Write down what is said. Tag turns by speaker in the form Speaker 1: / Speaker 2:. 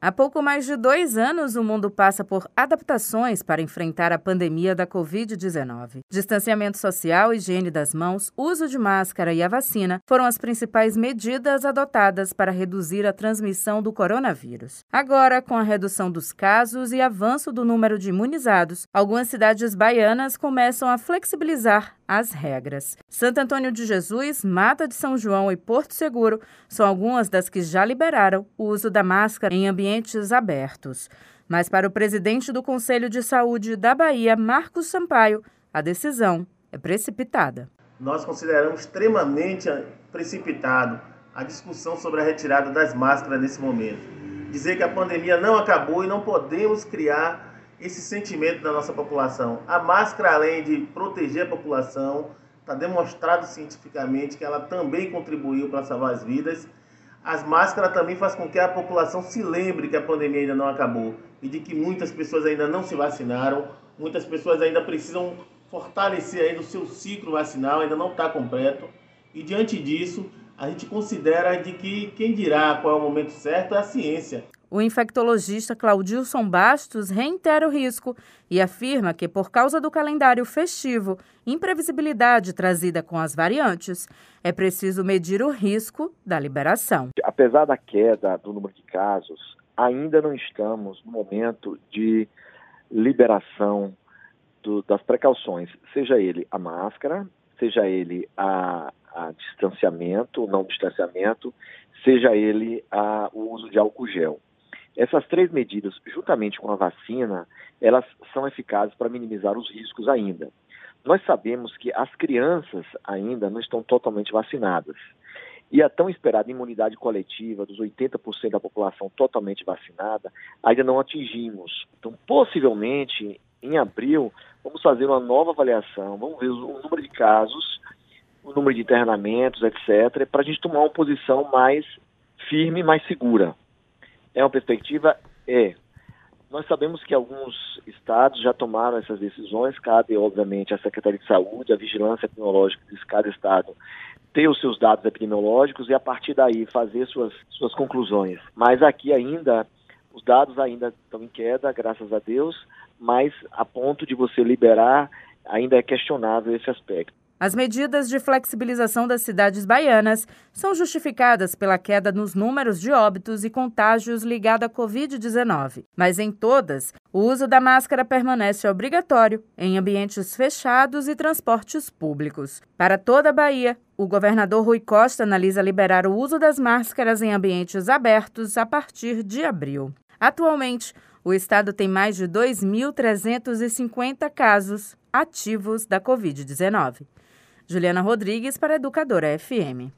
Speaker 1: Há pouco mais de dois anos, o mundo passa por adaptações para enfrentar a pandemia da Covid-19. Distanciamento social, higiene das mãos, uso de máscara e a vacina foram as principais medidas adotadas para reduzir a transmissão do coronavírus. Agora, com a redução dos casos e avanço do número de imunizados, algumas cidades baianas começam a flexibilizar as regras. Santo Antônio de Jesus, Mata de São João e Porto Seguro são algumas das que já liberaram o uso da máscara em ambientes abertos. Mas para o presidente do Conselho de Saúde da Bahia, Marcos Sampaio, a decisão é precipitada.
Speaker 2: Nós consideramos extremamente precipitado a discussão sobre a retirada das máscaras nesse momento. Dizer que a pandemia não acabou e não podemos criar esse sentimento da nossa população. A máscara, além de proteger a população, está demonstrado cientificamente que ela também contribuiu para salvar as vidas as máscaras também faz com que a população se lembre que a pandemia ainda não acabou e de que muitas pessoas ainda não se vacinaram, muitas pessoas ainda precisam fortalecer ainda o seu ciclo vacinal, ainda não está completo. E diante disso, a gente considera de que quem dirá qual é o momento certo é a ciência.
Speaker 1: O infectologista Claudilson Bastos reitera o risco e afirma que, por causa do calendário festivo imprevisibilidade trazida com as variantes, é preciso medir o risco da liberação.
Speaker 3: Apesar da queda do número de casos, ainda não estamos no momento de liberação do, das precauções, seja ele a máscara, seja ele a, a distanciamento, não distanciamento, seja ele a, o uso de álcool gel. Essas três medidas, juntamente com a vacina, elas são eficazes para minimizar os riscos ainda. Nós sabemos que as crianças ainda não estão totalmente vacinadas. E a tão esperada imunidade coletiva dos 80% da população totalmente vacinada ainda não atingimos. Então, possivelmente, em abril, vamos fazer uma nova avaliação, vamos ver o número de casos, o número de internamentos, etc., para a gente tomar uma posição mais firme, mais segura. É uma perspectiva? É. Nós sabemos que alguns estados já tomaram essas decisões, cabe, obviamente, à Secretaria de Saúde, à vigilância epidemiológica de cada estado ter os seus dados epidemiológicos e, a partir daí, fazer suas, suas conclusões. Mas aqui ainda, os dados ainda estão em queda, graças a Deus, mas a ponto de você liberar, ainda é questionável esse aspecto.
Speaker 1: As medidas de flexibilização das cidades baianas são justificadas pela queda nos números de óbitos e contágios ligados à Covid-19. Mas em todas, o uso da máscara permanece obrigatório em ambientes fechados e transportes públicos. Para toda a Bahia, o governador Rui Costa analisa liberar o uso das máscaras em ambientes abertos a partir de abril. Atualmente, o estado tem mais de 2.350 casos ativos da Covid-19. Juliana Rodrigues para Educadora FM.